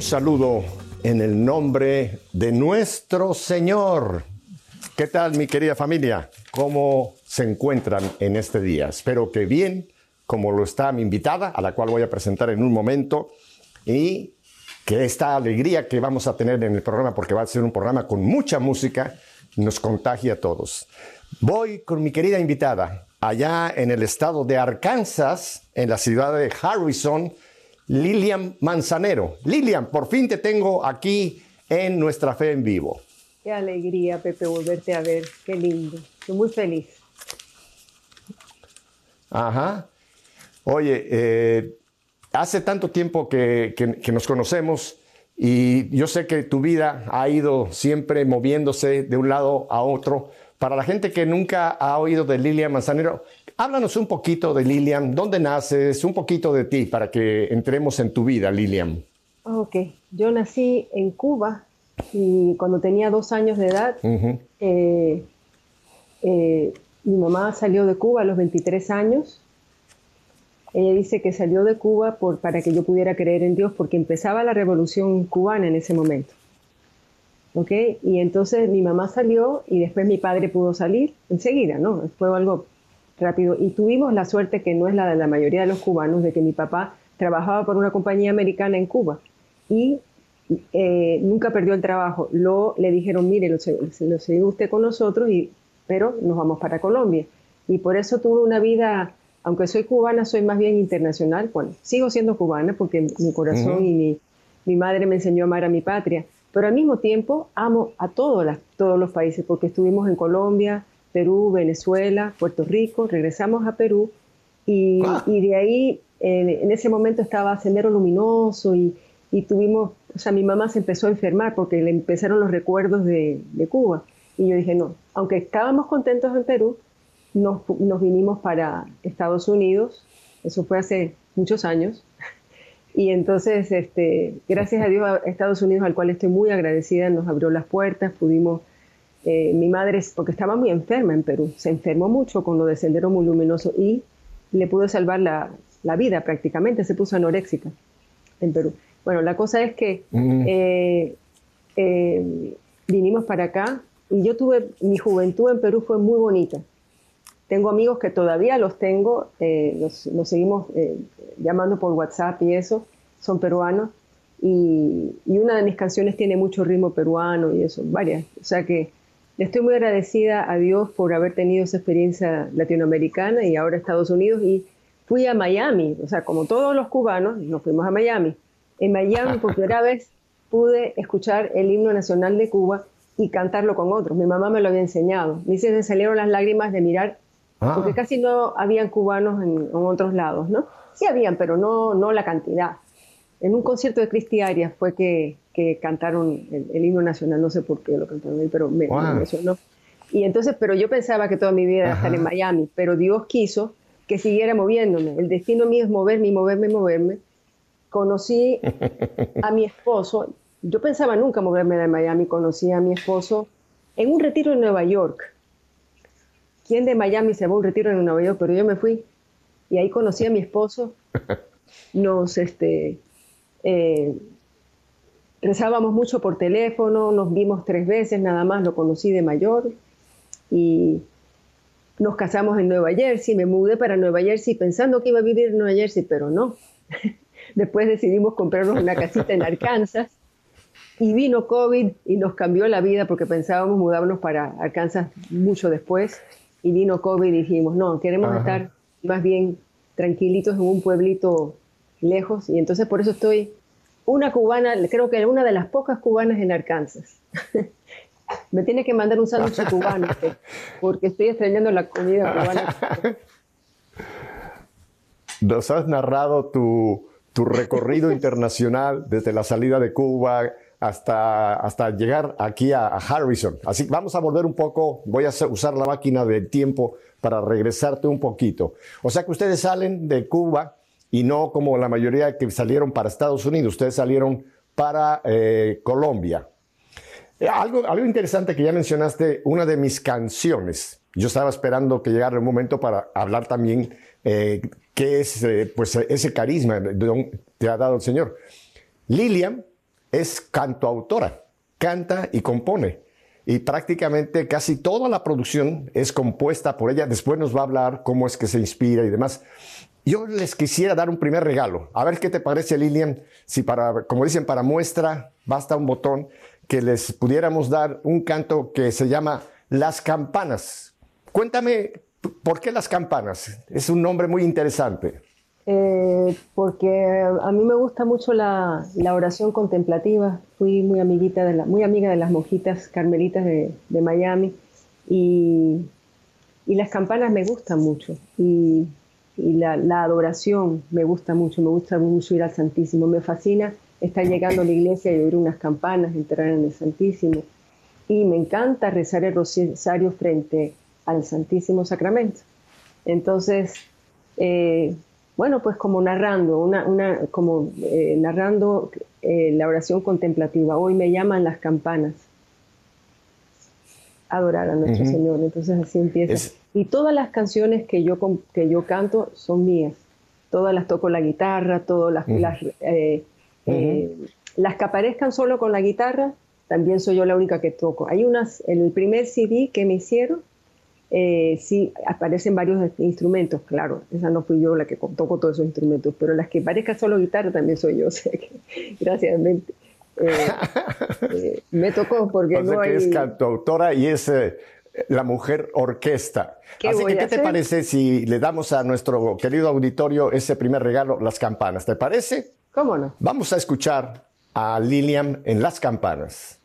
Saludo en el nombre de nuestro Señor. ¿Qué tal mi querida familia? ¿Cómo se encuentran en este día? Espero que bien, como lo está mi invitada, a la cual voy a presentar en un momento, y que esta alegría que vamos a tener en el programa, porque va a ser un programa con mucha música, nos contagie a todos. Voy con mi querida invitada, allá en el estado de Arkansas, en la ciudad de Harrison, Lilian Manzanero. Lilian, por fin te tengo aquí en Nuestra Fe en Vivo. Qué alegría, Pepe, volverte a ver. Qué lindo. Estoy muy feliz. Ajá. Oye, eh, hace tanto tiempo que, que, nos conocemos y yo sé que tu vida ha ido siempre moviéndose de un lado a otro. Para la gente que nunca ha oído de Lilian Manzanero, Háblanos un poquito de Lilian, dónde naces, un poquito de ti para que entremos en tu vida, Lilian. Ok, yo nací en Cuba y cuando tenía dos años de edad, eh, eh, mi mamá salió de Cuba a los 23 años. Ella dice que salió de Cuba por, para que yo pudiera creer en Dios porque empezaba la revolución cubana en ese momento. ¿Ok? Y entonces mi mamá salió y después mi padre pudo salir enseguida, ¿no? Fue algo rápido. Y tuvimos la suerte, que no es la de la mayoría de los cubanos, de que mi papá trabajaba por una compañía americana en Cuba y eh, nunca perdió el trabajo. Lo, le dijeron, mire, lo, lo sigue usted con nosotros, y, pero nos vamos para Colombia. Y por eso tuve una vida, aunque soy cubana, soy más bien internacional. Bueno, sigo siendo cubana porque mi corazón y mi, mi, madre me enseñó a amar a mi patria. Pero al mismo tiempo amo a todos, las, todos los países porque estuvimos en Colombia, Perú, Venezuela, Puerto Rico, regresamos a Perú y, ah. de ahí en, ese momento estaba Sendero Luminoso y, tuvimos, o sea, mi mamá se empezó a enfermar porque le empezaron los recuerdos de, Cuba. Y yo dije, no, aunque estábamos contentos en Perú, nos, nos vinimos para Estados Unidos, eso fue hace muchos años, y entonces, este, gracias a Dios, a Estados Unidos, al cual estoy muy agradecida, nos abrió las puertas, pudimos eh, mi madre, porque estaba muy enferma en Perú, se enfermó mucho con lo de Sendero Muy Luminoso y le pudo salvar la, la vida prácticamente, se puso anoréxica en Perú. Bueno, la cosa es que mm. eh, eh, vinimos para acá y yo tuve, mi juventud en Perú fue muy bonita. Tengo amigos que todavía los tengo, nos, nos, seguimos llamando por WhatsApp y eso, son peruanos. Y, y, una de mis canciones tiene mucho ritmo peruano y eso, varias. O sea que estoy muy agradecida a Dios por haber tenido esa experiencia latinoamericana y ahora Estados Unidos y fui a Miami, o sea, como todos los cubanos, nos fuimos a Miami. En Miami por primera vez pude escuchar el himno nacional de Cuba y cantarlo con otros. Mi mamá me lo había enseñado. Me se salieron las lágrimas de mirar, ah. porque casi no habían cubanos en, en, otros lados, ¿no? Sí habían, pero no, no la cantidad. En un concierto de Cristi Arias fue que, que cantaron el, himno nacional, no sé por qué lo cantaron ahí, pero me, emocionó. Y entonces, pero yo pensaba que toda mi vida iba a estar en Miami, pero Dios quiso que siguiera moviéndome. El destino mío es moverme moverme moverme. Conocí a mi esposo, yo pensaba nunca moverme de Miami, conocí a mi esposo en un retiro en Nueva York. ¿Quién de Miami se va a un retiro en Nueva York? Pero yo me fui y ahí conocí a mi esposo. Nos, este, eh, rezábamos mucho por teléfono, nos vimos tres veces nada más, lo conocí de mayor y nos casamos en Nueva Jersey, me mudé para Nueva Jersey pensando que iba a vivir en Nueva Jersey, pero no. Después decidimos comprarnos una casita en Arkansas y vino COVID y nos cambió la vida porque pensábamos mudarnos para Arkansas mucho después y vino COVID y dijimos, no, queremos estar más bien tranquilitos en un pueblito lejos y entonces por eso estoy una cubana, creo que una de las pocas cubanas en Arkansas. Me tiene que mandar un sándwich cubano, porque estoy extrañando la comida cubana. Nos has narrado tu, recorrido internacional desde la salida de Cuba hasta, hasta llegar aquí a, a, Harrison. Así que vamos a volver un poco, voy a usar la máquina del tiempo para regresarte un poquito. O sea que ustedes salen de Cuba y no como la mayoría que salieron para Estados Unidos, ustedes salieron para eh, Colombia. Eh, algo, algo interesante que ya mencionaste, una de mis canciones. Yo estaba esperando que llegara el momento para hablar también eh, qué es pues, ese carisma que te ha dado el Señor. Lilian es cantoautora, canta y compone. Y prácticamente casi toda la producción es compuesta por ella. Después nos va a hablar cómo es que se inspira y demás. Yo les quisiera dar un primer regalo. A ver qué te parece, Lilian, si para, como dicen, para muestra basta un botón, que les pudiéramos dar un canto que se llama Las Campanas. Cuéntame, ¿por qué las campanas? Es un nombre muy interesante. Eh, porque a mí me gusta mucho la, oración contemplativa. Fui muy, amiguita de la, muy amiga de las monjitas carmelitas de, Miami y, las campanas me gustan mucho. Y, la, adoración me gusta mucho, me gusta mucho ir al Santísimo. Me fascina estar llegando a la iglesia y oír unas campanas, entrar en el Santísimo. Y me encanta rezar el rosario frente al Santísimo Sacramento. Entonces, eh, bueno, pues como narrando, una, como eh, narrando eh, la oración contemplativa. Hoy me llaman las campanas. Adorar a nuestro Señor. Entonces así empieza. Y todas las canciones que yo, que yo canto son mías. Todas las toco la guitarra, todas las, las, eh, las que aparezcan solo con la guitarra, también soy yo la única que toco. Hay unas, en el primer CD que me hicieron, eh, sí aparecen varios instrumentos, claro, esa no fui yo la que toco todos esos instrumentos, pero las que parezca solo guitarra también soy yo, o sea que, gracias, me, eh, eh, me tocó porque no hay... es cantautora y es la mujer orquesta. Así que, ¿qué te parece si le damos a nuestro querido auditorio ese primer regalo, las campanas? ¿Te parece? ¿Cómo no? Vamos a escuchar a Lilian en las campanas.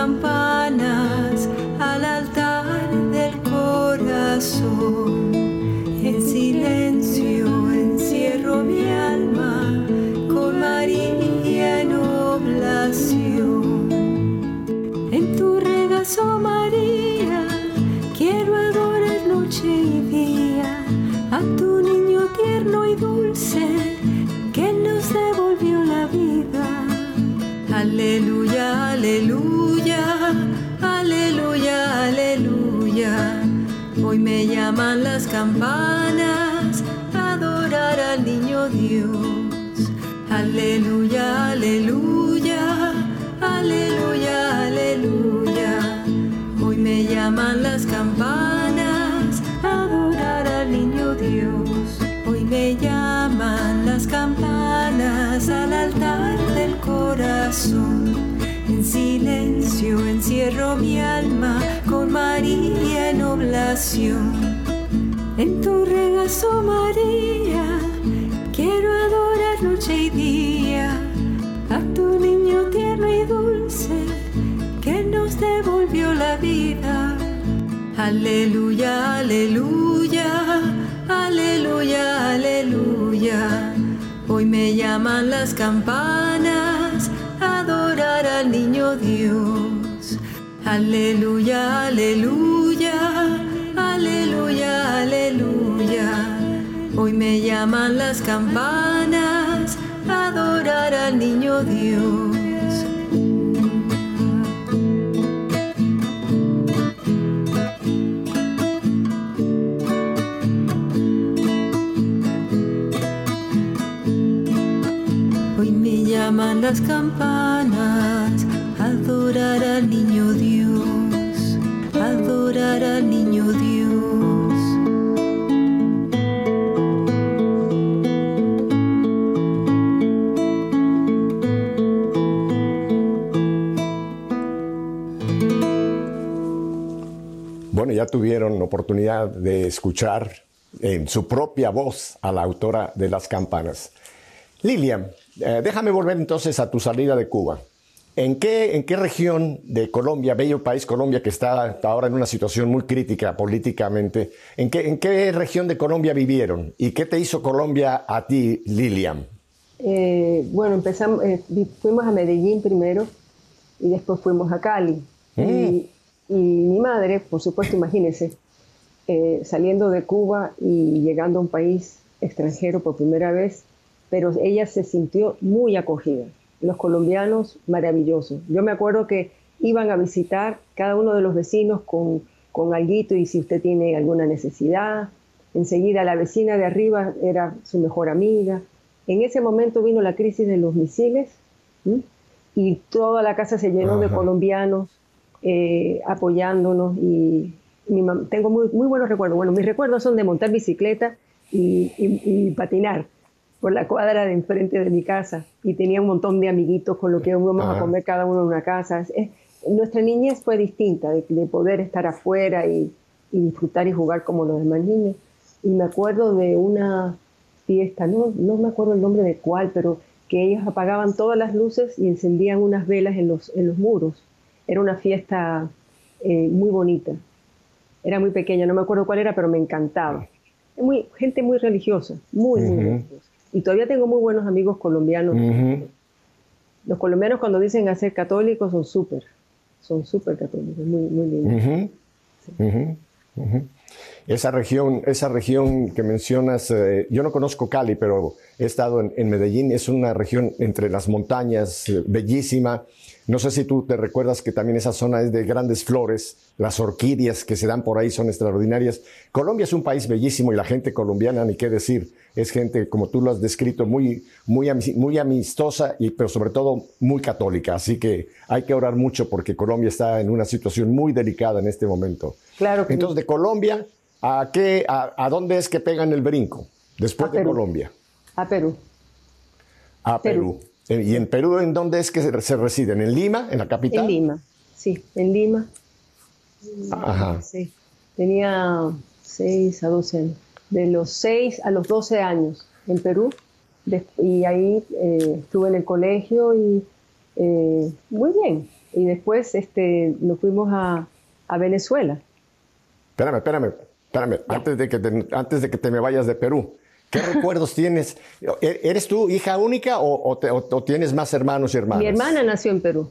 campanas llaman las campanas a adorar al niño Dios. Aleluya, aleluya, aleluya, aleluya. Hoy me llaman las campanas a adorar al niño Dios. Hoy me llaman las campanas al altar del corazón en silencio encierro mi alma con María en oblación. María, quiero adorar noche y día a tu niño tierno y dulce que nos devolvió la vida. Aleluya, aleluya, aleluya, aleluya. Hoy me llaman las campanas adorar al niño Dios. Aleluya, aleluya, llaman las campanas adorar al niño Dios. llaman las campanas, adorar al niño Dios, adorar al Bueno, ya tuvieron oportunidad de escuchar en su propia voz a la autora de las campanas. Lilian, eh, déjame volver entonces a tu salida de Cuba. ¿En qué, ¿En qué región de Colombia, bello país Colombia, que está ahora en una situación muy crítica políticamente, ¿en qué, en qué región de Colombia vivieron? ¿Y qué te hizo Colombia a ti, Lilian? Eh, bueno, empezamos, eh, fuimos a Medellín primero y después fuimos a Cali. Mm. y, mi madre, por supuesto, imagínese, saliendo de Cuba y llegando a un país extranjero por primera vez, pero ella se sintió muy acogida. Los colombianos, maravillosos. Yo me acuerdo que iban a visitar cada uno de los vecinos con, con alguito y si usted tiene alguna necesidad. Enseguida la vecina de arriba era su mejor amiga. En ese momento vino la crisis de los misiles y toda la casa se llenó de colombianos eh, apoyándonos y tengo muy, muy buenos recuerdos. Bueno, mis recuerdos son de montar bicicleta y, patinar por la cuadra de enfrente de mi casa y tenía un montón de amiguitos con los que íbamos a comer cada uno en una casa. nuestra niñez fue distinta, de, poder estar afuera y, disfrutar y jugar como los demás niños. Y me acuerdo de una fiesta, no, no me acuerdo el nombre de cuál, pero que ellos apagaban todas las luces y encendían unas velas en los, en los muros. Era una fiesta eh, muy bonita. Era muy pequeña, no me acuerdo cuál era, pero me encantaba. Muy, gente muy religiosa, muy, muy religiosa. Y todavía tengo muy buenos amigos colombianos. Los colombianos cuando dicen hacer católicos son súper, son súper católicos, muy, muy lindos. Esa región, esa región que mencionas, eh, yo no conozco Cali, pero he estado en, Medellín, es una región entre las montañas, eh, bellísima. No sé si tú te recuerdas que también esa zona es de grandes flores, las orquídeas que se dan por ahí son extraordinarias. Colombia es un país bellísimo y la gente colombiana, ni qué decir, es gente, como tú lo has descrito, muy, muy, muy amistosa, y, pero sobre todo muy católica. Así que hay que orar mucho porque Colombia está en una situación muy delicada en este momento. Claro. Entonces, de Colombia, ¿a, qué, a, dónde es que pegan el brinco después de Colombia? A Perú. A Perú. ¿Y en Perú en dónde es que se, residen? ¿En Lima, en la capital? En Lima, sí, en Lima. Ajá. Sí. Tenía 6 a 12 años. De los 6 a los 12 años en Perú. y ahí eh, estuve en el colegio y eh, muy bien. Y después este, nos fuimos a, a Venezuela. Espérame, espérame, espérame. Antes de, que te, antes de que te me vayas de Perú. ¿Qué recuerdos tienes? ¿E-, ¿Eres tú hija única o, tienes más hermanos y hermanas? Mi hermana nació en Perú,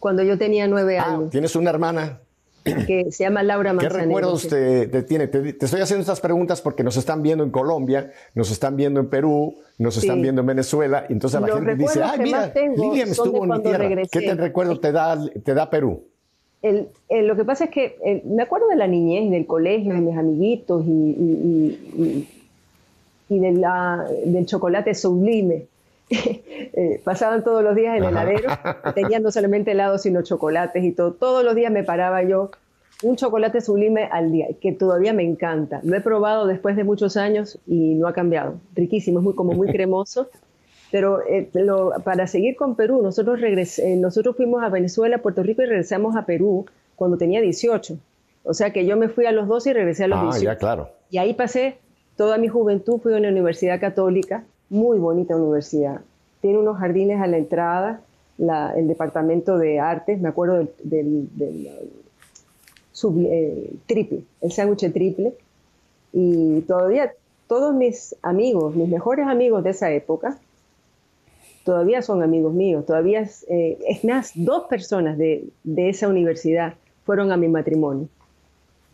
cuando yo tenía nueve ah, años. ¿Tienes una hermana? Que se llama Laura Manzanero. ¿Qué recuerdos te, tiene? Te, estoy haciendo estas preguntas porque nos están viendo en Colombia, nos están viendo en Perú, nos están viendo en Venezuela, y entonces la gente dice, ay, mira, Lilian estuvo en mi tierra. ¿Qué te recuerdo te da, te da Perú? lo que pasa es que me acuerdo de la niñez, del colegio, de mis amiguitos y y de la, del chocolate sublime. Eh, pasaban todos los días en el heladero, tenían no solamente helados, sino chocolates y todo. Todos los días me paraba yo un chocolate sublime al día, que todavía me encanta. Lo he probado después de muchos años y no ha cambiado. Riquísimo, es muy, como muy cremoso. Pero eh, para seguir con Perú, nosotros, regresé, eh, nosotros fuimos a Venezuela, Puerto Rico y regresamos a Perú cuando tenía 18. O sea que yo me fui a los 12 y regresé a los ah, 18. Ya, claro. Y ahí pasé Toda mi juventud fui a una universidad católica, muy bonita universidad. Tiene unos jardines a la entrada, el departamento de artes, me acuerdo del, eh, triple, el sándwich triple. Y todavía todos mis amigos, mis mejores amigos de esa época, todavía son amigos míos. Todavía es, eh, más, dos personas de, esa universidad fueron a mi matrimonio.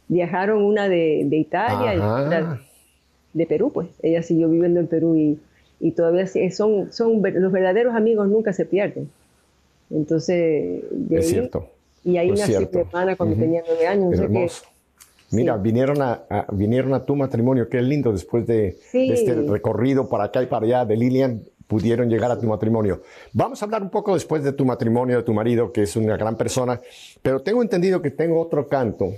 Viajaron una de, Italia y otra de Perú, pues. Ella siguió viviendo en Perú y, y todavía son, son los verdaderos amigos nunca se pierden. Entonces, es cierto. Y ahí nació mi hermana cuando tenía nueve años. Mira, vinieron, a, vinieron a tu matrimonio, qué lindo, después de, este recorrido para acá y para allá de Lilian, pudieron llegar a tu matrimonio. Vamos a hablar un poco después de tu matrimonio, de tu marido, que es una gran persona, pero tengo entendido que tengo otro canto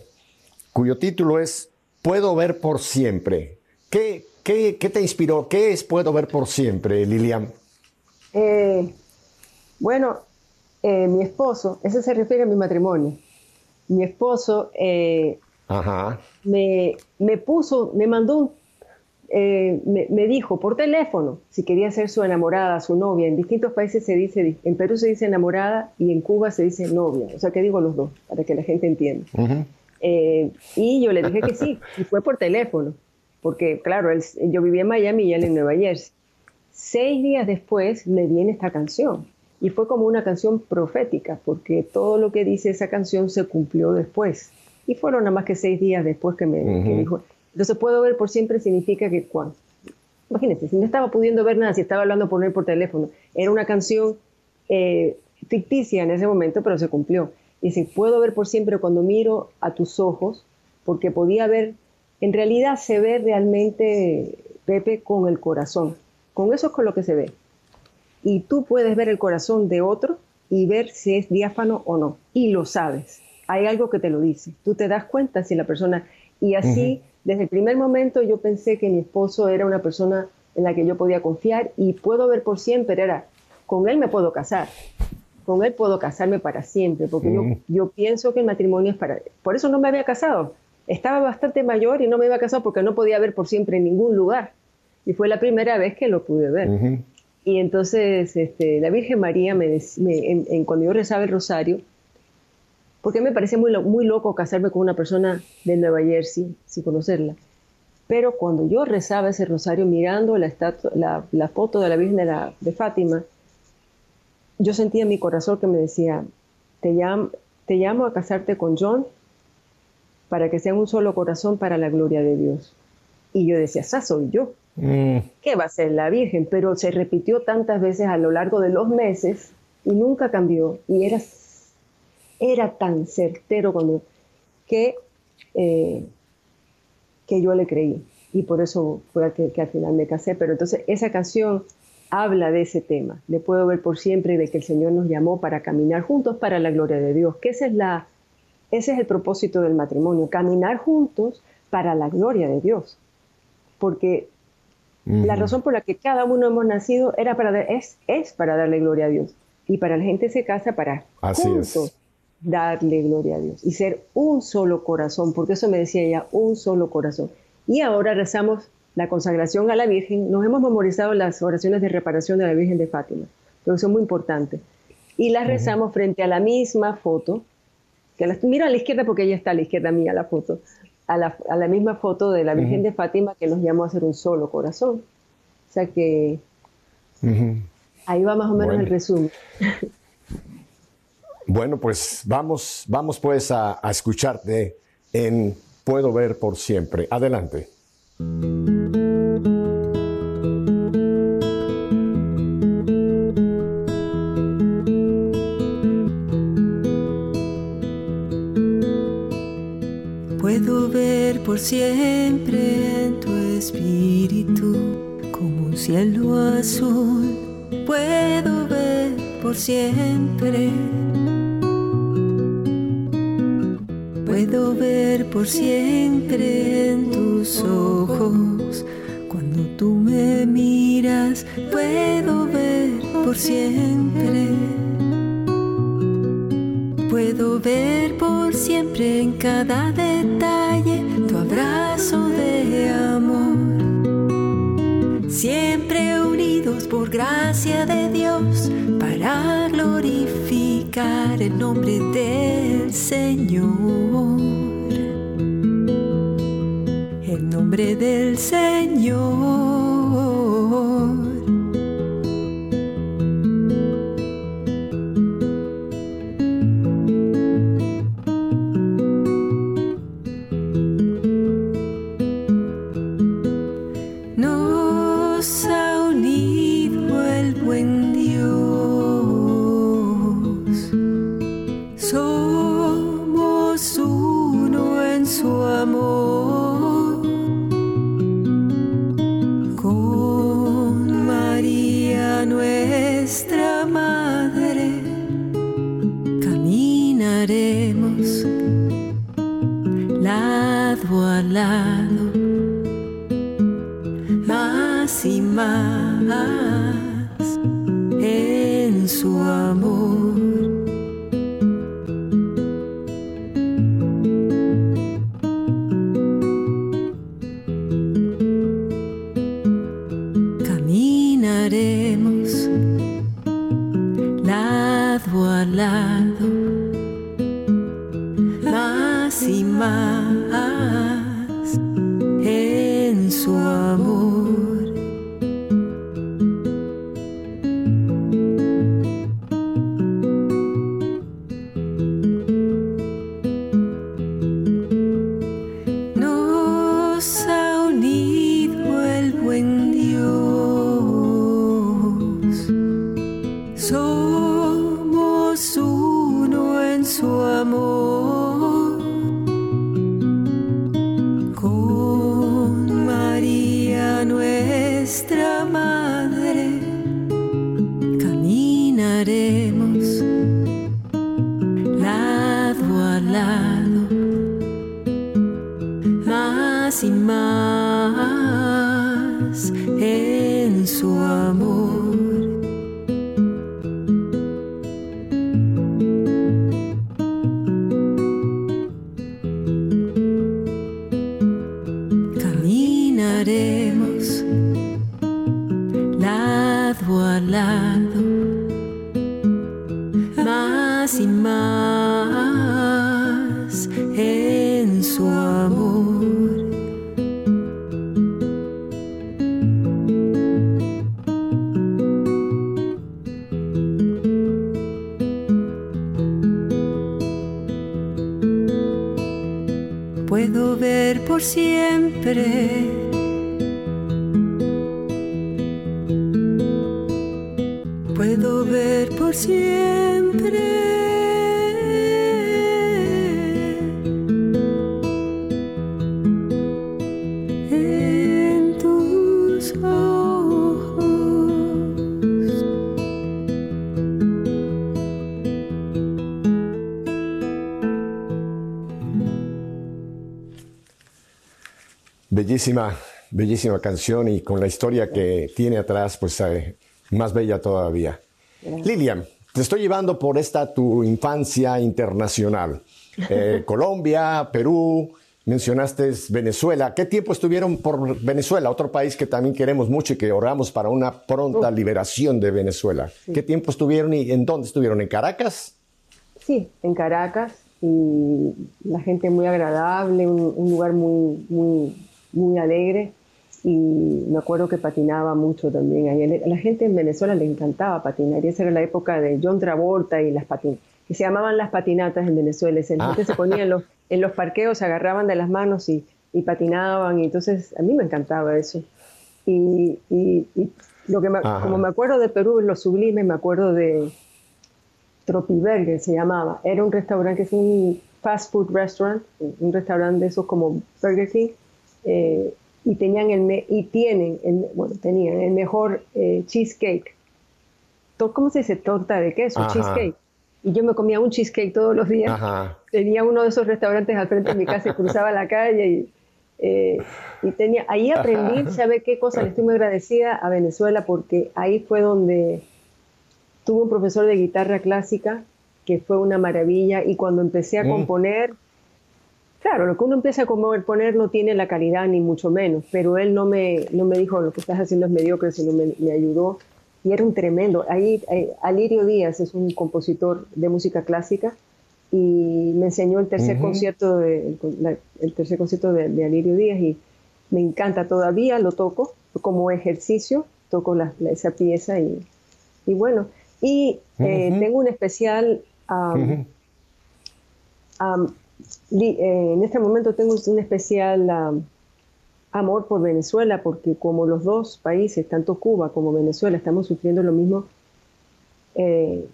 cuyo título es Puedo ver por siempre. ¿Qué, qué, qué te inspiró? ¿Qué es Puedo ver por siempre, Lilian? Eh, bueno, eh, mi esposo, ese se refiere a mi matrimonio. Mi esposo eh, Me, me, puso, me mandó, me, me, dijo por teléfono si quería ser su enamorada, su novia. En distintos países se dice, en Perú se dice enamorada y en Cuba se dice novia. O sea que digo los dos, para que la gente entienda. y yo le dije que sí, y fue por teléfono porque claro, yo vivía en Miami y él en Nueva Jersey. Seis días después me viene esta canción y fue como una canción profética, porque todo lo que dice esa canción se cumplió después. Y fueron nada más que seis días después que me dijo. Entonces, puedo ver por siempre significa que cuando. Imagínense, si no estaba pudiendo ver nada, si estaba hablando por él por teléfono, era una canción eh, ficticia en ese momento, pero se cumplió. Dice, puedo ver por siempre cuando miro a tus ojos, porque podía ver, en realidad se ve realmente, Pepe, con el corazón. Con eso es con lo que se ve. Y tú puedes ver el corazón de otro y ver si es diáfano o no. Y lo sabes. Hay algo que te lo dice. Tú te das cuenta si la persona... Y así, desde el primer momento yo pensé que mi esposo era una persona en la que yo podía confiar y puedo ver por siempre, era, con él me puedo casar, con él puedo casarme para siempre, porque yo, yo pienso que el matrimonio es para... Por eso no me había casado. Estaba bastante mayor y no me había casado porque no podía ver por siempre en ningún lugar. Y fue la primera vez que lo pude ver. Y entonces este, la Virgen María, me, en, cuando yo rezaba el rosario, porque me parecía muy, muy loco casarme con una persona de Nueva Jersey sin conocerla. Pero cuando yo rezaba ese rosario mirando la, la, foto de la Virgen de, Fátima, yo sentía en mi corazón que me decía, te, te llamo a casarte con John para que sea un solo corazón para la gloria de Dios. Y yo decía, esa soy yo. Mm. ¿Qué va a ser la Virgen? Pero se repitió tantas veces a lo largo de los meses y nunca cambió. Y era, era tan certero cuando, que eh, que yo le creí y por eso fue que, que al final me casé. Pero entonces esa canción habla de ese tema, de puedo ver por siempre de que el Señor nos llamó para caminar juntos para la gloria de Dios, que esa es la, ese es el propósito del matrimonio, caminar juntos para la gloria de Dios. Porque la razón por la que cada uno hemos nacido era para, es, es para darle gloria a Dios. Y para la gente se casa para juntos darle gloria a Dios y ser un solo corazón, porque eso me decía ella, un solo corazón. Y ahora rezamos la consagración a la Virgen, nos hemos memorizado las oraciones de reparación de la Virgen de Fátima, que son muy importantes, y las rezamos frente a la misma foto, que la, mira a la izquierda porque ella está a la izquierda mía la foto, a la, misma foto de la Virgen de Fátima que nos llamó a ser un solo corazón. O sea que ahí va más o menos el resumen. Bueno, pues vamos, vamos pues a, escucharte en Puedo ver por siempre. Adelante. Siempre en tu espíritu como un cielo azul. Puedo ver por siempre Puedo ver por siempre en tus ojos. Cuando tú me miras, puedo ver por siempre. Puedo ver por siempre en cada detalle abrazo de amor. Siempre unidos por gracia de Dios para glorificar el nombre del Señor. El nombre del Señor. verdad. Bellísima, bellísima canción y con la historia que tiene atrás, pues eh, más bella todavía. Lilian, te estoy llevando por esta tu infancia internacional. Eh, Colombia, Perú, mencionaste Venezuela. ¿Qué tiempo estuvieron por Venezuela? Otro país que también queremos mucho y que oramos para una pronta liberación de Venezuela. ¿Qué tiempo estuvieron y en dónde estuvieron? ¿En Caracas? Sí, en Caracas. Y la gente muy agradable, un, un lugar muy, muy, muy alegre y me acuerdo que patinaba mucho también. A la gente en Venezuela le encantaba patinar y esa era la época de John Travolta y las patinatas, que se llamaban las patinatas en Venezuela. La gente se ponía en los, en los parqueos, se agarraban de las manos y, y patinaban y entonces a mí me encantaba eso. Y, y, lo que como me acuerdo de Perú, lo sublime, me acuerdo de Tropiberger se llamaba. Era un restaurante que es un fast food restaurant, un restaurante de esos como Burger King. Eh, y tenían el y tienen el, bueno tenían el mejor eh, cheesecake. Cómo se dice torta de queso cheesecake. Y yo me comía un cheesecake todos los días. Tenía uno de esos restaurantes al frente de mi casa y cruzaba la calle y, eh, y tenía ahí aprendí sabe qué cosa le estoy muy agradecida a Venezuela porque ahí fue donde tuve un profesor de guitarra clásica que fue una maravilla y cuando empecé a mm. componer Claro, lo que uno empieza a poner no tiene la calidad ni mucho menos, pero él no me, no me dijo lo que estás haciendo es mediocre, sino me, me ayudó y era un tremendo. Ahí, eh, Alirio Díaz es un compositor de música clásica y me enseñó el tercer concierto de, el, tercer concierto de, Alirio Díaz y me encanta. Todavía, lo toco como ejercicio, toco la, esa pieza y, y, bueno, y eh, tengo un especial eh, en este momento tengo un especial um, amor por Venezuela porque como los dos países, tanto Cuba como Venezuela, estamos sufriendo lo mismo, eh,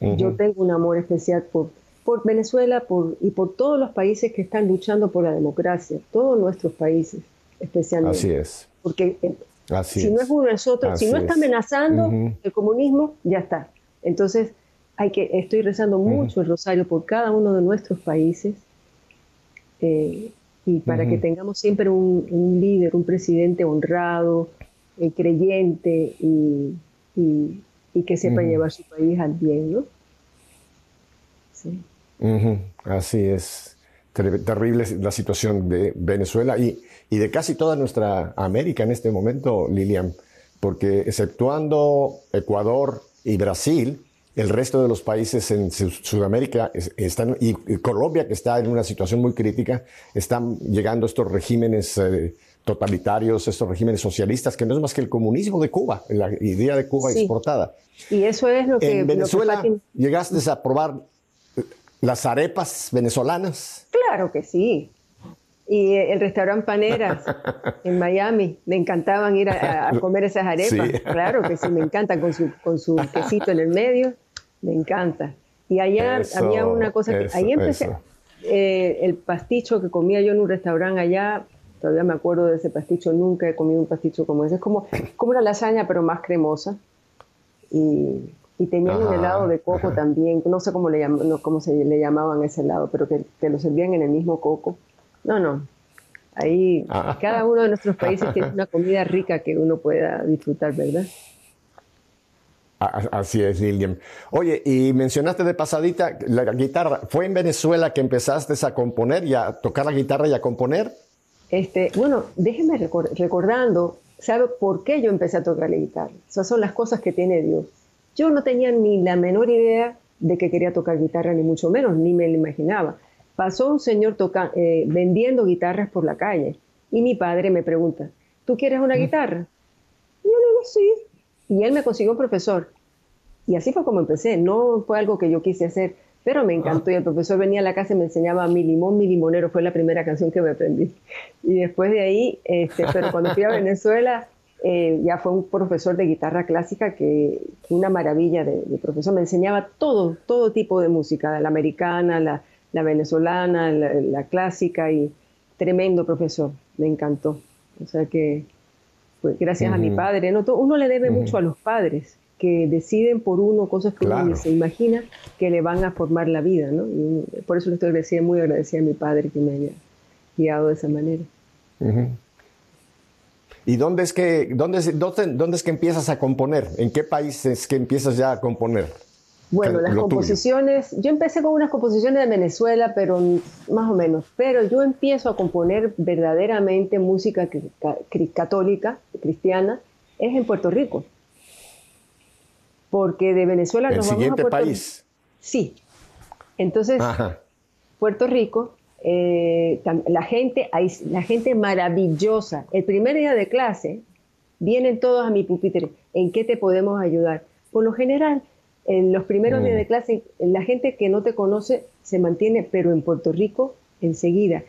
yo tengo un amor especial por, por Venezuela por, y por todos los países que están luchando por la democracia, todos nuestros países especialmente. Así es. Porque eh, si no es uno es otro, si no está amenazando el comunismo, ya está. Entonces, hay que, estoy rezando mucho el rosario por cada uno de nuestros países eh, y para que tengamos siempre un, líder, un presidente honrado, eh, creyente y, que sepa llevar su país al bien, ¿no? Sí. Así es. Terrible la situación de Venezuela y, y de casi toda nuestra América en este momento, Lilian, porque exceptuando Ecuador y Brasil, el resto de los países en Sudamérica están, y Colombia, que está en una situación muy crítica, están llegando estos regímenes eh, totalitarios, estos regímenes socialistas, que no es más que el comunismo de Cuba, la idea de Cuba exportada. Y eso es lo que... En Venezuela, ¿llegaste a probar las arepas venezolanas? Claro que sí. Y el restaurante Paneras en Miami, me encantaban ir a, comer esas arepas. Claro que sí, me encantan con su, con su quesito en el medio. Me encanta. Y allá había una cosa que... ahí empecé... Eh, el pasticho que comía yo en un restaurante allá, todavía me acuerdo de ese pasticho, nunca he comido un pasticho como ese. Es como, como una lasaña, pero más cremosa. Y, y tenían un helado de coco también, no sé cómo, le llaman, cómo se le llamaban ese helado, pero que, que, lo servían en el mismo coco. No, no. Ahí ah. cada uno de nuestros países tiene una comida rica que uno pueda disfrutar, ¿verdad? Así es, Lilian. Oye, y mencionaste de pasadita la guitarra. ¿Fue en Venezuela que empezaste a componer y a tocar la guitarra y a componer? Este, bueno, déjenme recordando, sabe por qué yo empecé a tocar la guitarra. Esas son las cosas que tiene Dios. Yo no tenía ni la menor idea de que quería tocar guitarra, ni mucho menos, ni me lo imaginaba. Pasó un señor eh, vendiendo guitarras por la calle y mi padre me pregunta, ¿tú quieres una guitarra? Y yo le digo, sí. Y él me consiguió un profesor. Y así fue como empecé. No fue algo que yo quise hacer, pero me encantó. Y el profesor venía a la casa y me enseñaba Mi limón, mi limonero. Fue la primera canción que me aprendí. Y después de ahí, este, pero cuando fui a Venezuela, eh, ya fue un profesor de guitarra clásica que, una maravilla de, profesor. Me enseñaba todo, todo tipo de música, la americana, la, venezolana, la, clásica y tremendo profesor. Me encantó. O sea que, pues, gracias a mi padre. ¿no? Uno le debe mucho a los padres que deciden por uno cosas que uno ni se imagina que le van a formar la vida, ¿no? Y por eso le estoy muy agradecida a mi padre que me haya guiado de esa manera. ¿Y dónde es, que, dónde, dónde, es que empiezas a componer? ¿En qué país es que empiezas ya a componer? Bueno, las composiciones, yo empecé con unas composiciones de Venezuela, pero más o menos, pero yo empiezo a componer verdaderamente música católica, cristiana, es en Puerto Rico. Porque de Venezuela ¿El nos vamos a Puerto país? Sí. Entonces, Puerto Rico eh, la, gente, la gente maravillosa. El primer día de clase vienen todos a mi pupitre. ¿En qué te podemos ayudar? Por lo general, en los primeros días de mm. clase, la gente que no te conoce se mantiene, pero en Puerto Rico enseguida.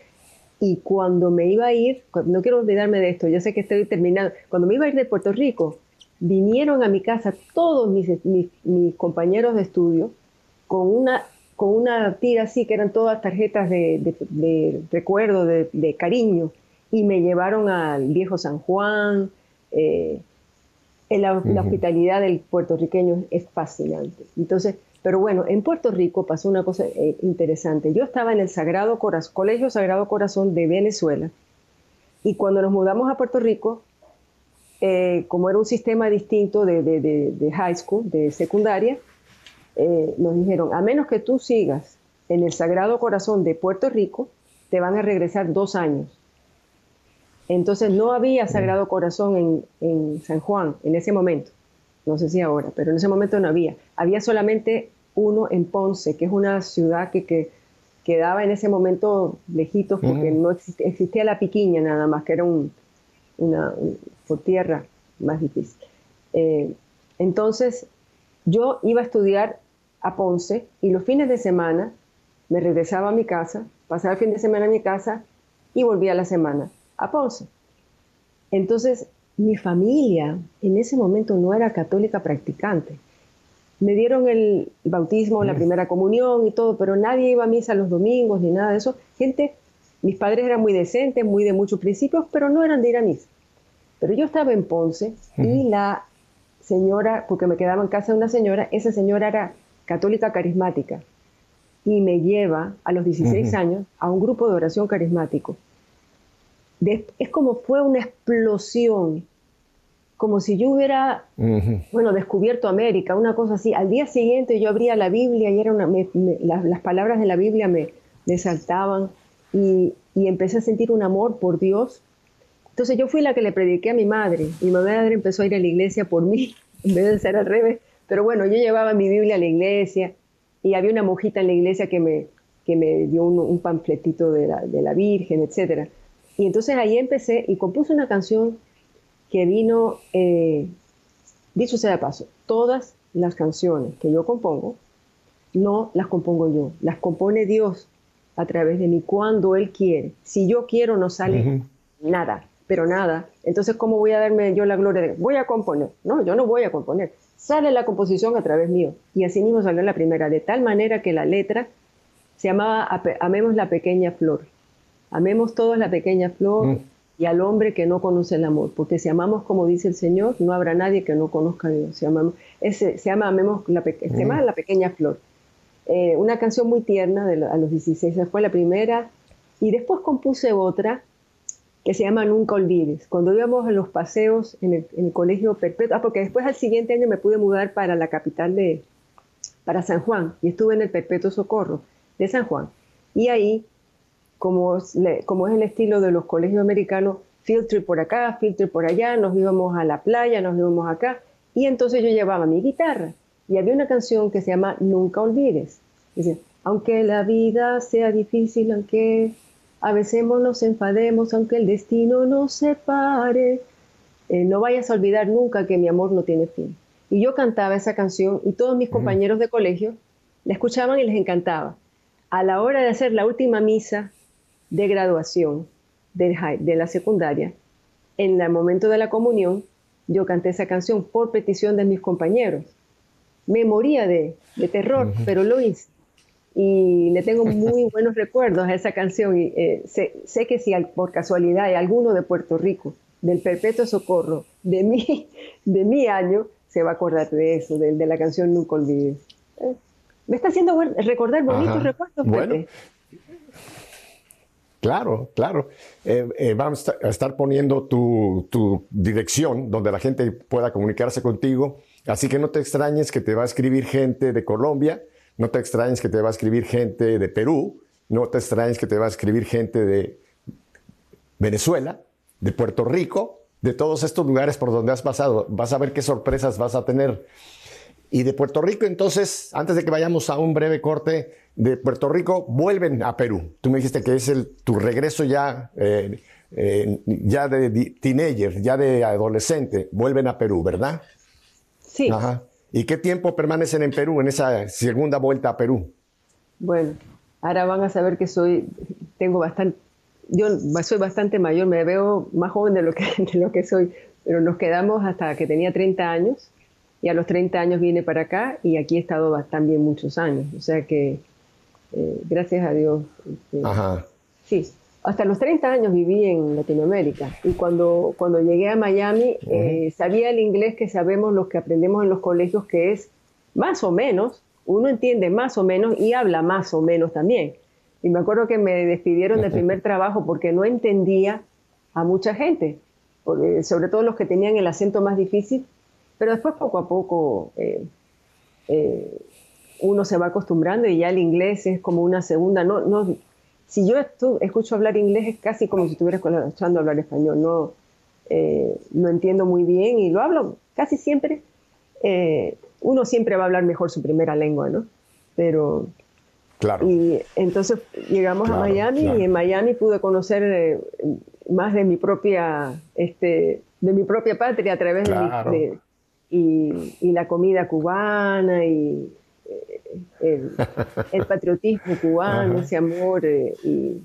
Y cuando me iba a ir, no quiero olvidarme de esto, ya sé que estoy terminando, cuando me iba a ir de Puerto Rico, vinieron a mi casa todos mis, mis compañeros de estudio con una con una tira así, que eran todas tarjetas de, recuerdo, de, cariño, y me llevaron al viejo San Juan. Eh, la, hospitalidad del puertorriqueño es fascinante. Entonces, pero bueno, en Puerto Rico pasó una cosa eh, interesante. Yo estaba en el Sagrado Corazón, Colegio Sagrado Corazón de Venezuela, y cuando nos mudamos a Puerto Rico, eh, como era un sistema distinto de high school, de secundaria, eh, nos dijeron, a menos que tú sigas en el Sagrado Corazón de Puerto Rico, te van a regresar dos años. Entonces no había Sagrado Corazón en, San Juan en ese momento, no sé si ahora, pero en ese momento no había. Había solamente uno en Ponce, que es una ciudad que, quedaba en ese momento lejitos porque no existía, la piquiña nada más, que era un, una, por tierra más difícil. Eh, entonces yo iba a estudiar a Ponce y los fines de semana me regresaba a mi casa, pasaba el fin de semana en mi casa y volvía a la semana a Ponce. Entonces, mi familia en ese momento no era católica practicante. Me dieron el bautismo, la mm. primera comunión y todo, pero nadie iba a misa los domingos ni nada de eso. Gente, mis padres eran muy decentes, muy de muchos principios, pero no eran de ir a misa. Pero yo estaba en Ponce y la señora, porque me quedaba en casa de una señora, esa señora era católica carismática y me lleva a los 16 años a un grupo de oración carismático. es como fue una explosión, como si yo hubiera, bueno, descubierto América, una cosa así. Al día siguiente yo abría la Biblia y era una, las, palabras de la Biblia me, me saltaban y, y, empecé a sentir un amor por Dios. Entonces yo fui la que le prediqué a mi madre. Mi madre empezó a ir a la iglesia por mí, en vez de ser al revés. Pero bueno, yo llevaba mi Biblia a la iglesia y había una mojita en la iglesia que me, que me dio un, un panfletito de la, de la, Virgen, etc. Y entonces ahí empecé y compuse una canción que vino, eh, dicho sea de paso, todas las canciones que yo compongo, no las compongo yo, las compone Dios a través de mí cuando Él quiere. Si yo quiero no sale nada, pero nada. Entonces, ¿cómo voy a darme yo la gloria de, voy a componer? No, yo no voy a componer sale la composición a través mío. Y así mismo salió la primera, de tal manera que la letra se llamaba Amemos la pequeña flor. Amemos todos la pequeña flor mm. y al hombre que no conoce el amor. Porque si amamos como dice el Señor, no habrá nadie que no conozca a Dios. Se, ese, se llama Amemos la, se llama mm. la pequeña flor. Eh, una canción muy tierna de a los 16, fue la primera. Y después compuse otra que se llama Nunca Olvides. Cuando íbamos a los paseos en el, colegio perpetuo, ah, porque después al siguiente año me pude mudar para la capital de, para San Juan, y estuve en el Perpetuo Socorro de San Juan. Y ahí, como, es el estilo de los colegios americanos, field por acá, field por allá, nos íbamos a la playa, nos íbamos acá. Y entonces yo llevaba mi guitarra y había una canción que se llama Nunca olvides. Dice, aunque la vida sea difícil, aunque a veces nos enfademos, aunque el destino nos separe, eh, no vayas a olvidar nunca que mi amor no tiene fin. Y yo cantaba esa canción y todos mis compañeros de colegio la escuchaban y les encantaba. A la hora de hacer la última misa de graduación de, de la secundaria, en el momento de la comunión, yo canté esa canción por petición de mis compañeros. Me moría de, terror, pero lo hice. Y le tengo muy buenos recuerdos a esa canción. Y, eh, sé, que si por casualidad hay alguno de Puerto Rico, del Perpetuo Socorro, de mi, de mi año, se va a acordar de eso, de, la canción Nunca Olvides. Eh, me está haciendo recordar bonitos recuerdos, Pepe. Claro, claro. Eh, eh, vamos a estar poniendo tu, dirección donde la gente pueda comunicarse contigo. Así que no te extrañes que te va a escribir gente de Colombia, no te extrañes que te va a escribir gente de Perú, no te extrañes que te va a escribir gente de Venezuela, de Puerto Rico, de todos estos lugares por donde has pasado. Vas a ver qué sorpresas vas a tener. Y de Puerto Rico, entonces, antes de que vayamos a un breve corte, de Puerto Rico vuelven a Perú. Tú me dijiste que es el, tu regreso ya, eh, eh, ya de teenager, ya de adolescente, vuelven a Perú, ¿verdad? Sí. ¿Y qué tiempo permanecen en Perú, en esa segunda vuelta a Perú? Bueno, ahora van a saber que soy, tengo bastante, yo soy bastante mayor, me veo más joven de lo que, de lo que soy, pero nos quedamos hasta que tenía 30 años y a los 30 años vine para acá y aquí he estado también muchos años. O sea que, eh, gracias a Dios. Este, sí, hasta los 30 años viví en Latinoamérica y cuando, cuando llegué a Miami eh, sabía el inglés que sabemos los que aprendemos en los colegios que es más o menos, uno entiende más o menos y habla más o menos también. Y me acuerdo que me despidieron del primer trabajo porque no entendía a mucha gente, sobre todo los que tenían el acento más difícil pero después poco a poco eh, eh, uno se va acostumbrando y ya el inglés es como una segunda. No, no, si yo escucho hablar inglés es casi como si estuviera escuchando hablar español. No eh, lo entiendo muy bien y lo hablo casi siempre. uno siempre va a hablar mejor su primera lengua, ¿no? Pero Claro. Y entonces llegamos a Miami y en Miami pude conocer más de mi propia, este, de mi propia patria a través de, y, la comida cubana y eh, el, patriotismo cubano, ese amor eh, y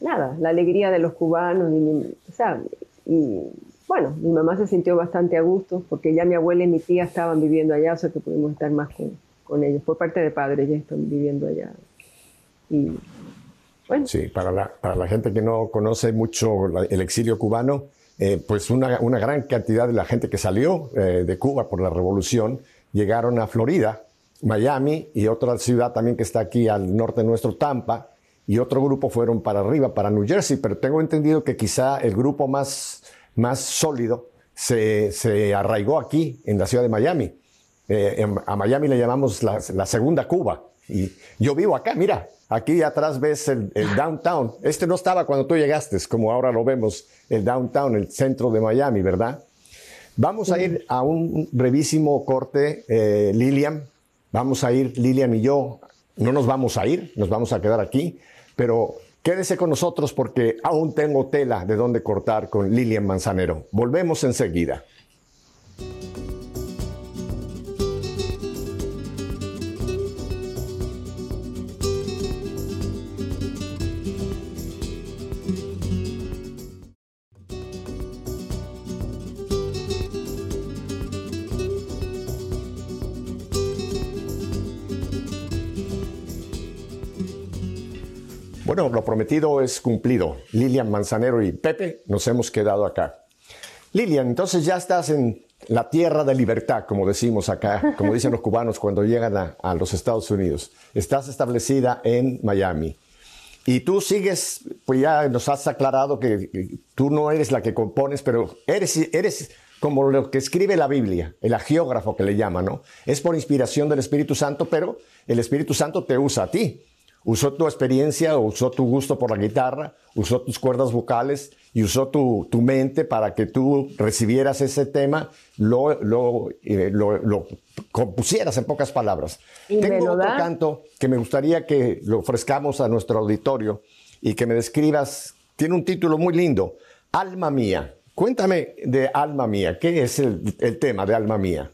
nada, la alegría de los cubanos. Y, y bueno, mi mamá se sintió bastante a gusto porque ya mi abuela y mi tía estaban viviendo allá, o sea que pudimos estar más con, con ellos. Por parte de padre, ya están viviendo allá. Y bueno. Sí, para la, para la gente que no conoce mucho el exilio cubano, eh, pues una, gran cantidad de la gente que salió eh, de Cuba por la revolución llegaron a Florida, Miami y otra ciudad también que está aquí al norte nuestro, Tampa, y otro grupo fueron para arriba, para New Jersey, pero tengo entendido que quizá el grupo más, más sólido se, arraigó aquí, en la ciudad de Miami. Eh, a Miami le llamamos la, la segunda Cuba. Y yo vivo acá, mira, Aquí atrás ves el, downtown. Este no estaba cuando tú llegaste, como ahora lo vemos, el downtown, el centro de Miami, ¿verdad? Vamos a ir a un brevísimo corte, eh, Lilian. Vamos a ir, Lilian y yo. No nos vamos a ir, nos vamos a quedar aquí, pero quédese con nosotros porque aún tengo tela de dónde cortar con Lilian Manzanero. Volvemos enseguida. Bueno, lo prometido es cumplido. Lilian Manzanero y Pepe nos hemos quedado acá. Lilian, entonces ya estás en la tierra de libertad, como decimos acá, como dicen los cubanos cuando llegan a, los Estados Unidos. Estás establecida en Miami. Y tú sigues, pues ya nos has aclarado que tú no eres la que compones, pero eres, eres como lo que escribe la Biblia, el agiógrafo que le llama, ¿no? Es por inspiración del Espíritu Santo, pero el Espíritu Santo te usa a ti usó tu experiencia, usó tu gusto por la guitarra, usó tus cuerdas vocales y usó tu, mente para que tú recibieras ese tema, lo, lo, eh, lo, compusieras en pocas palabras. Tengo otro canto que me gustaría que lo ofrezcamos a nuestro auditorio y que me describas. Tiene un título muy lindo, Alma Mía. Cuéntame de Alma Mía, ¿qué es el, el tema de Alma Mía?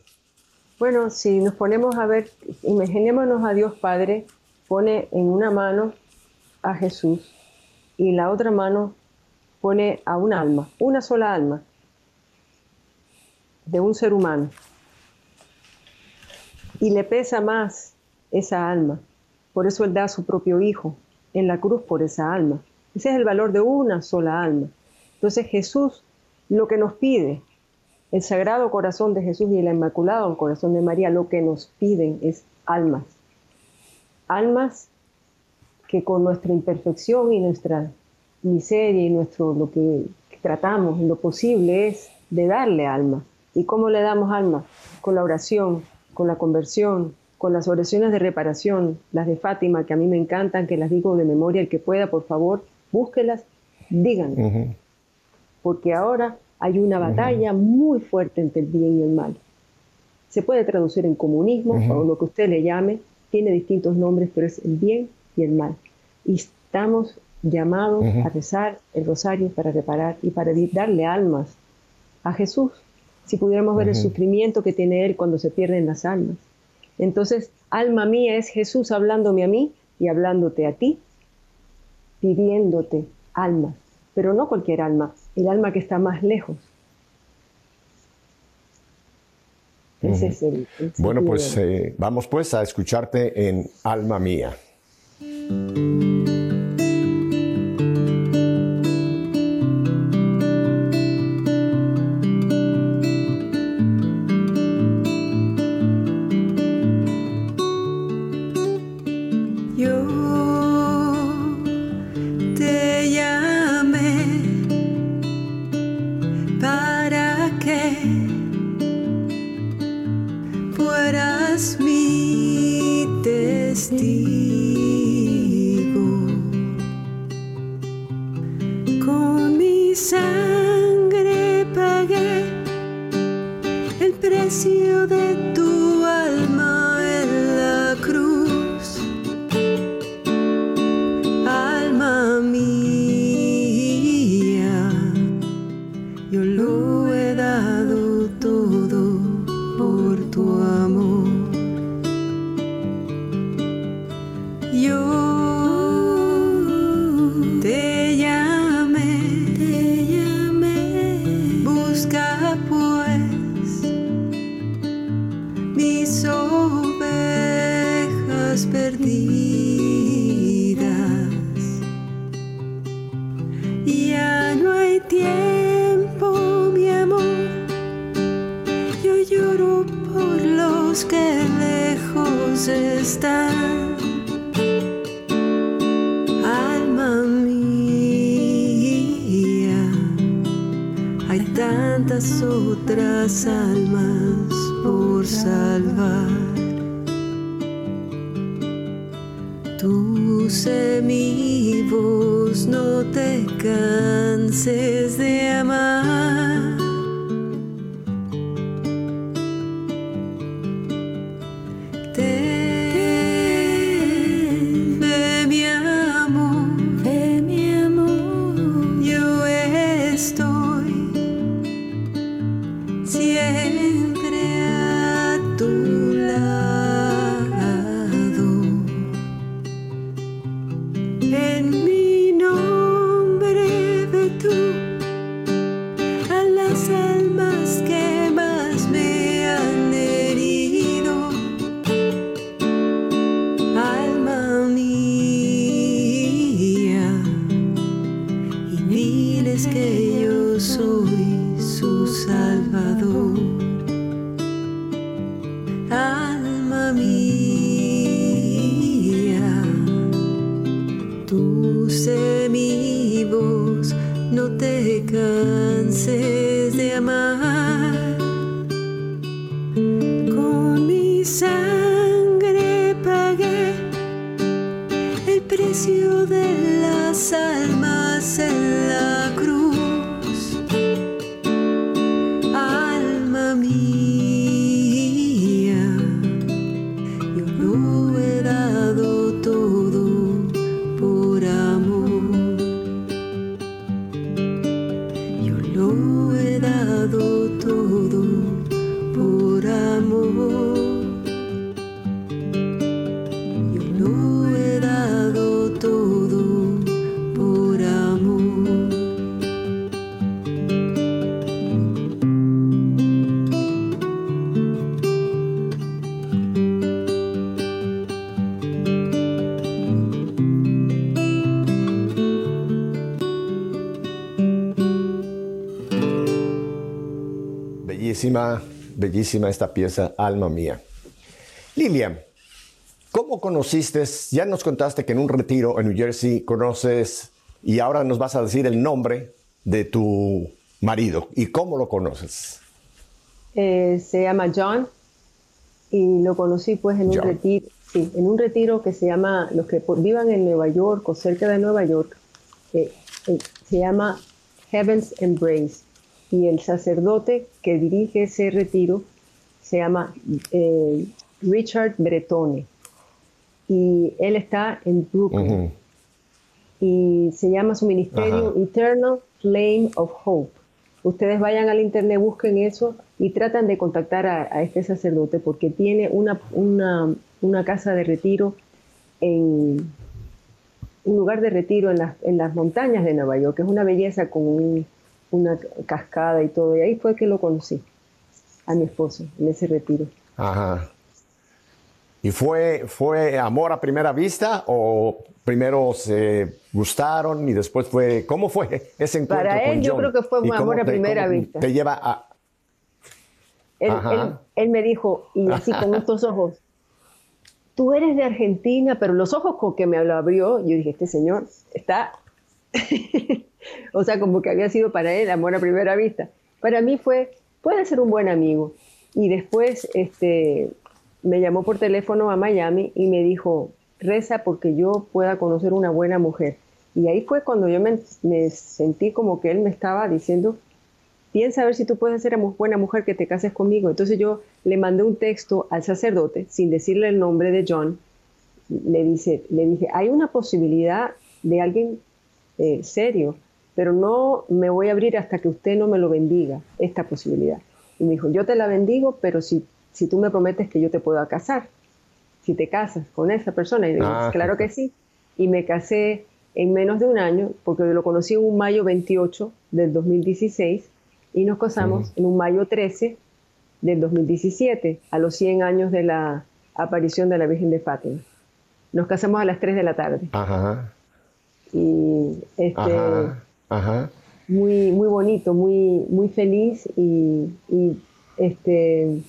Bueno, si nos ponemos a ver, imaginémonos a Dios Padre, pone en una mano a Jesús y la otra mano pone a un alma, una sola alma de un ser humano. Y le pesa más esa alma. Por eso Él da a su propio Hijo en la cruz por esa alma. Ese es el valor de una sola alma. Entonces Jesús lo que nos pide, el Sagrado Corazón de Jesús y el Inmaculado Corazón de María, lo que nos piden es almas. Almas que con nuestra imperfección y nuestra miseria y nuestro, lo que tratamos en lo posible es de darle alma. ¿Y cómo le damos alma? Con la oración, con la conversión, con las oraciones de reparación, las de Fátima, que a mí me encantan, que las digo de memoria, el que pueda, por favor, búsquelas, díganlas. Porque ahora hay una batalla muy fuerte entre el bien y el mal. Se puede traducir en comunismo o lo que usted le llame, tiene distintos nombres, pero es el bien y el mal. Y estamos llamados a rezar el rosario para reparar y para darle almas a Jesús. Si pudiéramos ver el sufrimiento que tiene Él cuando se pierden las almas. Entonces, alma mía es Jesús hablándome a mí y hablándote a ti, pidiéndote alma, pero no cualquier alma, el alma que está más lejos. Ese es el, bueno, pues eh, vamos pues a escucharte en Alma Mía. listen. Bellísima, bellísima esta pieza, alma mía. Lilian, ¿cómo conociste? Ya nos contaste que en un retiro en New Jersey conoces y ahora nos vas a decir el nombre de tu marido y cómo lo conoces. Eh, se llama John y lo conocí pues en un retiro, sí, en un retiro que se llama, los que vivan en Nueva York o cerca de Nueva York, eh, eh, se llama Heaven's Embrace y el sacerdote que dirige ese retiro se llama eh, Richard Bretone y él está en Brooklyn y se llama su ministerio Ajá. Eternal Flame of Hope. Ustedes vayan al internet, busquen eso y tratan de contactar a, a este sacerdote porque tiene una, una, una casa de retiro en un lugar de retiro en las, en las montañas de Nueva York, que es una belleza con un- una cascada y todo. Y ahí fue que lo conocí, a mi esposo, en ese retiro. Ajá. ¿Y fue, fue amor a primera vista o primero se gustaron y después fue... ¿Cómo fue ese encuentro Para con él, yo John? creo que fue ¿Y amor a primera vista. Te lleva a... Él, Ajá. él- él me dijo, y así con estos ojos, tú eres de Argentina, pero los ojos con que me lo abrió, yo dije, este señor está, o sea, como que había sido para él amor a primera vista. Para mí fue, puede ser un buen amigo. Y después este, me llamó por teléfono a Miami y me dijo, reza porque yo pueda conocer una buena mujer. Y ahí fue cuando yo me, sentí como que él me estaba diciendo, piensa a ver si tú puedes ser una buena mujer que te cases conmigo. Entonces yo le mandé un texto al sacerdote sin decirle el nombre de John. Le, dice, le dije, hay una posibilidad de alguien eh, serio, pero no me voy a abrir hasta que usted no me lo bendiga, esta posibilidad. Y me dijo, yo te la bendigo, pero si, si tú me prometes que yo te pueda casar, si te casas con esa persona. Y dije, Ah. claro que sí. Y me casé en menos de un año, porque lo conocí en un mayo 28 del 2016 y nos casamos en un mayo 13 del 2017, a los 100 años de la aparición de la Virgen de Fátima. Nos casamos a las 3 de la tarde Ajá, y este, ajá, ajá. muy, muy bonito, muy, muy feliz y, y, este,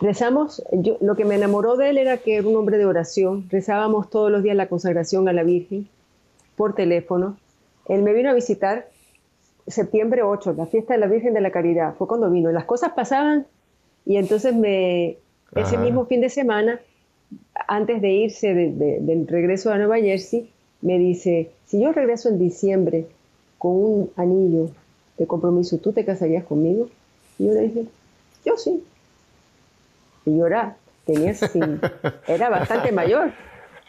rezamos, yo, lo que me enamoró de él era que era un hombre de oración, rezábamos todos los días la consagración a la Virgen por teléfono. Él me vino a visitar septiembre 8, la fiesta de la Virgen de la Caridad, fue cuando vino. Las cosas pasaban y entonces me, ese mismo fin de semana, antes de irse de- de- del regreso a Nueva Jersey, me dice, si yo regreso en diciembre con un anillo de compromiso, ¿tú te casarías conmigo? Y yo le dije, yo sí. Y yo era, tenía era bastante mayor.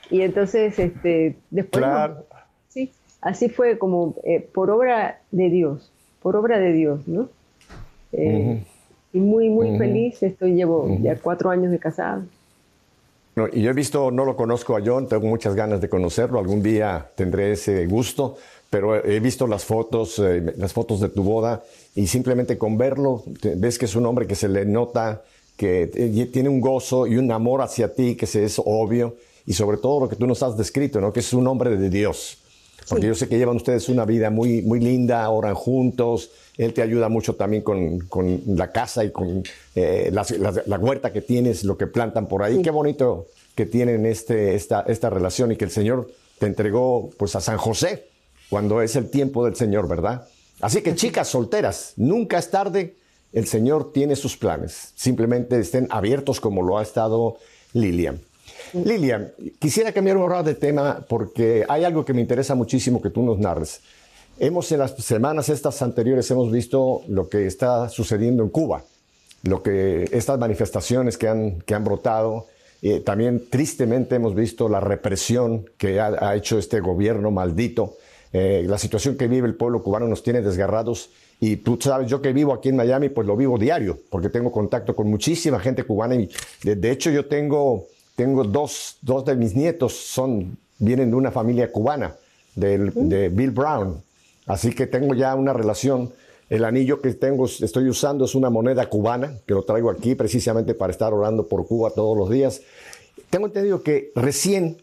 Y entonces, este, después, no. Claro. sí, así fue como eh, por obra de Dios, por obra de Dios, ¿no? Eh, Y muy, muy feliz, estoy, llevo ya cuatro años de casado. No, y yo he visto, no lo conozco a John, tengo muchas ganas de conocerlo, algún día tendré ese gusto, pero he visto las fotos, eh, las fotos de tu boda y simplemente con verlo te- ves que es un hombre que se le nota que eh, tiene un gozo y un amor hacia ti que se es obvio y sobre todo lo que tú nos has descrito, ¿no? que es un hombre de Dios. Porque Sí. yo sé que llevan ustedes una vida muy, muy linda, oran juntos, él te ayuda mucho también con, con la casa y con eh, la huerta que tienes, lo que plantan por ahí. Sí. Qué bonito que tienen este, esta, esta relación y que el Señor te entregó pues a San José cuando es el tiempo del Señor, ¿verdad? Así que chicas solteras, nunca es tarde, el Señor tiene sus planes. Simplemente estén abiertos como lo ha estado Lilian. Lilian, quisiera cambiar un de tema porque hay algo que me interesa muchísimo que tú nos narres. Hemos en las semanas estas anteriores hemos visto lo que está sucediendo en Cuba, lo que estas manifestaciones que han, que han brotado. Eh, también tristemente hemos visto la represión que ha, hecho este gobierno maldito. Eh, la situación que vive el pueblo cubano nos tiene desgarrados y tú sabes, yo que vivo aquí en Miami, pues lo vivo diario, porque tengo contacto con muchísima gente cubana y de, hecho yo tengo, tengo dos, dos, de mis nietos, son, vienen de una familia cubana, de Bill Brown, así que tengo ya una relación. El anillo que tengo, estoy usando es una moneda cubana, que lo traigo aquí precisamente para estar orando por Cuba todos los días. Tengo entendido que recién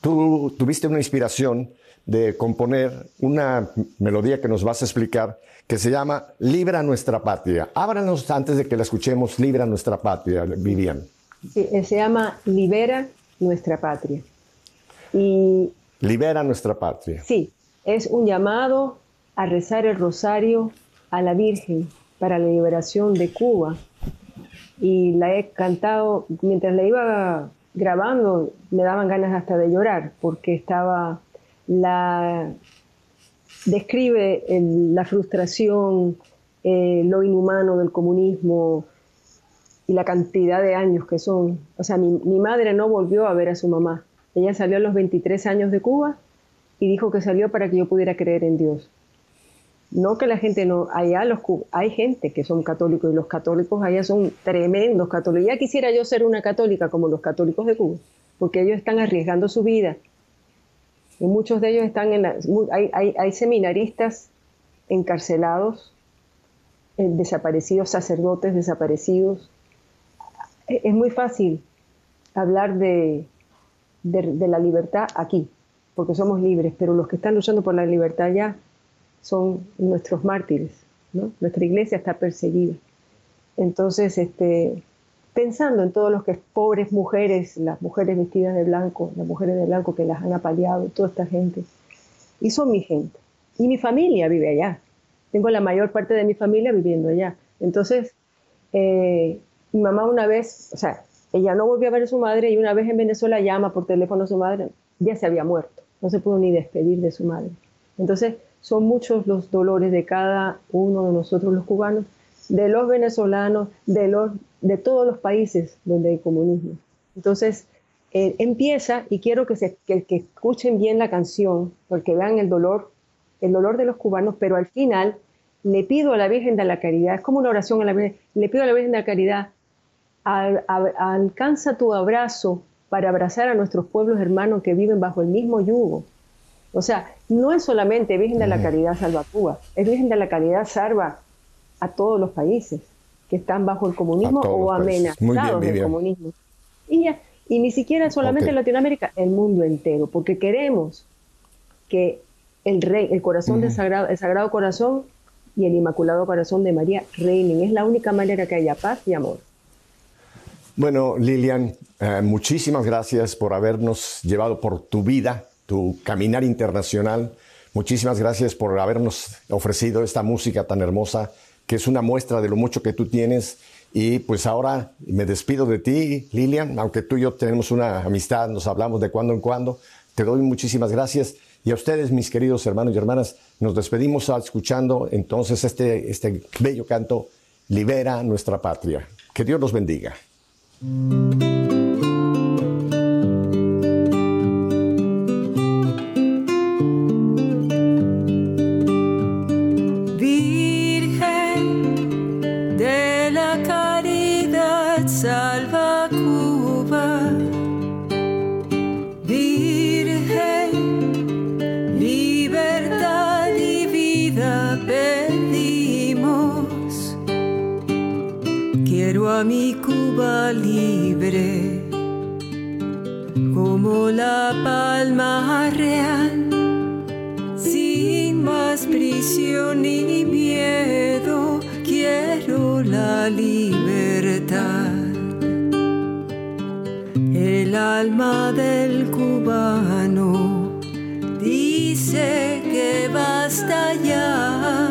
tú tuviste una inspiración de componer una melodía que nos vas a explicar que se llama Libra nuestra patria. Ábranos antes de que la escuchemos, Libra nuestra patria, Vivian. Sí, eh, se llama Libera nuestra patria. Y Libera nuestra patria. Sí, es un llamado a rezar el rosario a la Virgen para la liberación de Cuba. Y la he cantado, mientras la iba grabando, me daban ganas hasta de llorar, porque estaba la describe la frustración, eh, lo inhumano del comunismo y la cantidad de años que son. O sea, mi, madre no volvió a ver a su mamá. Ella salió a los 23 años de Cuba y dijo que salió para que yo pudiera creer en Dios. No que la gente no, allá los hay gente que son católicos y los católicos allá son tremendos católicos. Ya quisiera yo ser una católica como los católicos de Cuba, porque ellos están arriesgando su vida y muchos de ellos están en la, hay, seminaristas encarcelados, eh, desaparecidos, sacerdotes desaparecidos. E, es muy fácil hablar de, de, la libertad aquí, porque somos libres, pero los que están luchando por la libertad ya son nuestros mártires. Nuestra iglesia está perseguida. Entonces, este, pensando en todos los que pobres mujeres, las mujeres vestidas de blanco, las mujeres de blanco que las han apaleado, toda esta gente. Y son mi gente. Y mi familia vive allá. Tengo la mayor parte de mi familia viviendo allá. Entonces, eh, mi mamá una vez, o sea, ella no volvió a ver a su madre y una vez en Venezuela llama por teléfono a su madre, ya se había muerto, no se pudo ni despedir de su madre. Entonces, son muchos los dolores de cada uno de nosotros los cubanos, de los venezolanos, de los de todos los países donde hay comunismo. Entonces, eh, empieza, y quiero que, se, que, escuchen bien la canción, porque vean el dolor, el dolor de los cubanos, pero al final le pido a la Virgen de la Caridad, es como una oración a la Virgen, le pido a la Virgen de la Caridad, alcanza tu abrazo para abrazar a nuestros pueblos hermanos que viven bajo el mismo yugo. O sea, no es solamente Virgen de la Caridad salva a Cuba, es Virgen de la Caridad salva a todos los países que están bajo el comunismo o amenazados del comunismo. Y, y ni siquiera solamente en Latinoamérica, el mundo entero, porque queremos que el rey, el corazón del sagrado, el sagrado corazón y el inmaculado corazón de María reinen. Es la única manera que haya paz y amor. Bueno, Lilian, eh, muchísimas gracias por habernos llevado por tu vida, tu caminar internacional. Muchísimas gracias por habernos ofrecido esta música tan hermosa que es una muestra de lo mucho que tú tienes. Y pues ahora me despido de ti, Lilian, aunque tú y yo tenemos una amistad, nos hablamos de cuando en cuando. Te doy muchísimas gracias. Y a ustedes, mis queridos hermanos y hermanas, nos despedimos escuchando entonces este, este bello canto, Libera nuestra patria. Que Dios los bendiga. Alma del cubano dice que basta ya.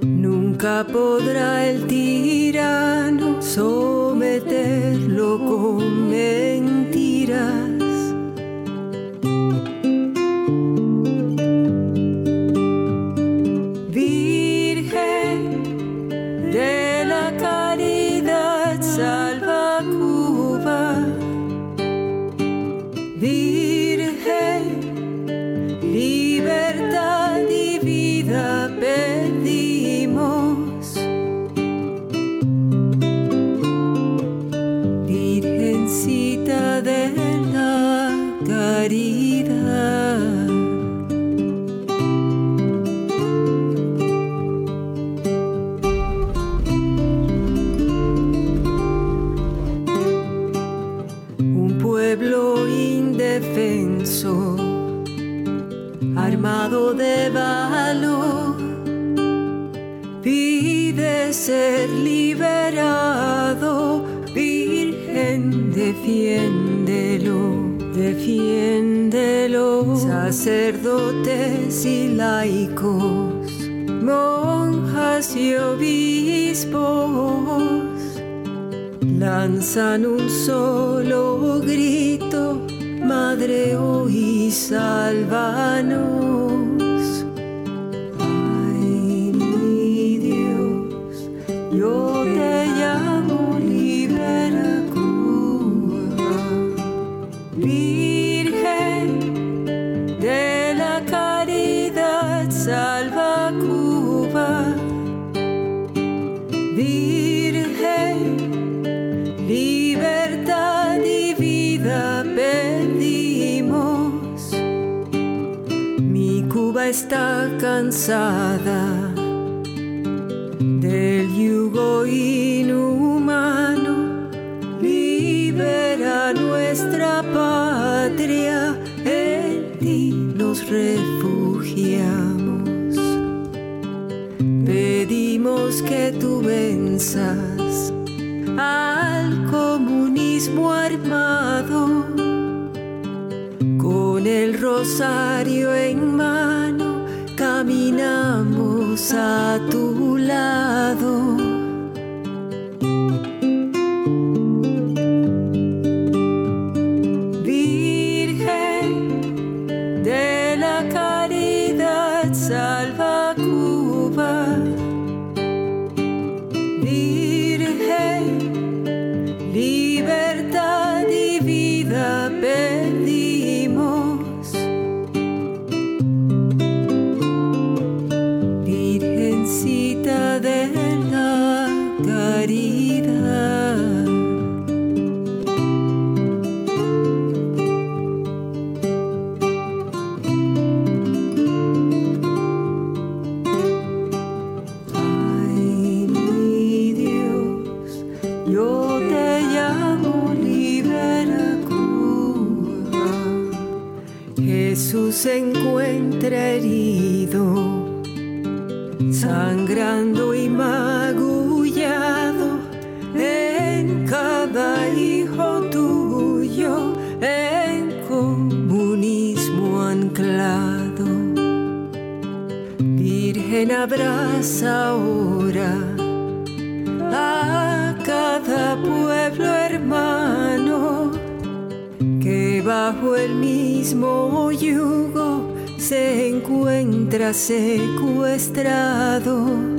Nunca podrá el tirano someterlo laicos, monjas y obispos, lanzan un solo grito, Madre hoy salvanos. Cansada del sensato sangrando y magullado en cada hijo tuyo, en comunismo anclado. Virgen, abraza ahora a cada pueblo hermano que bajo el mismo yugo se encuentra secuestrado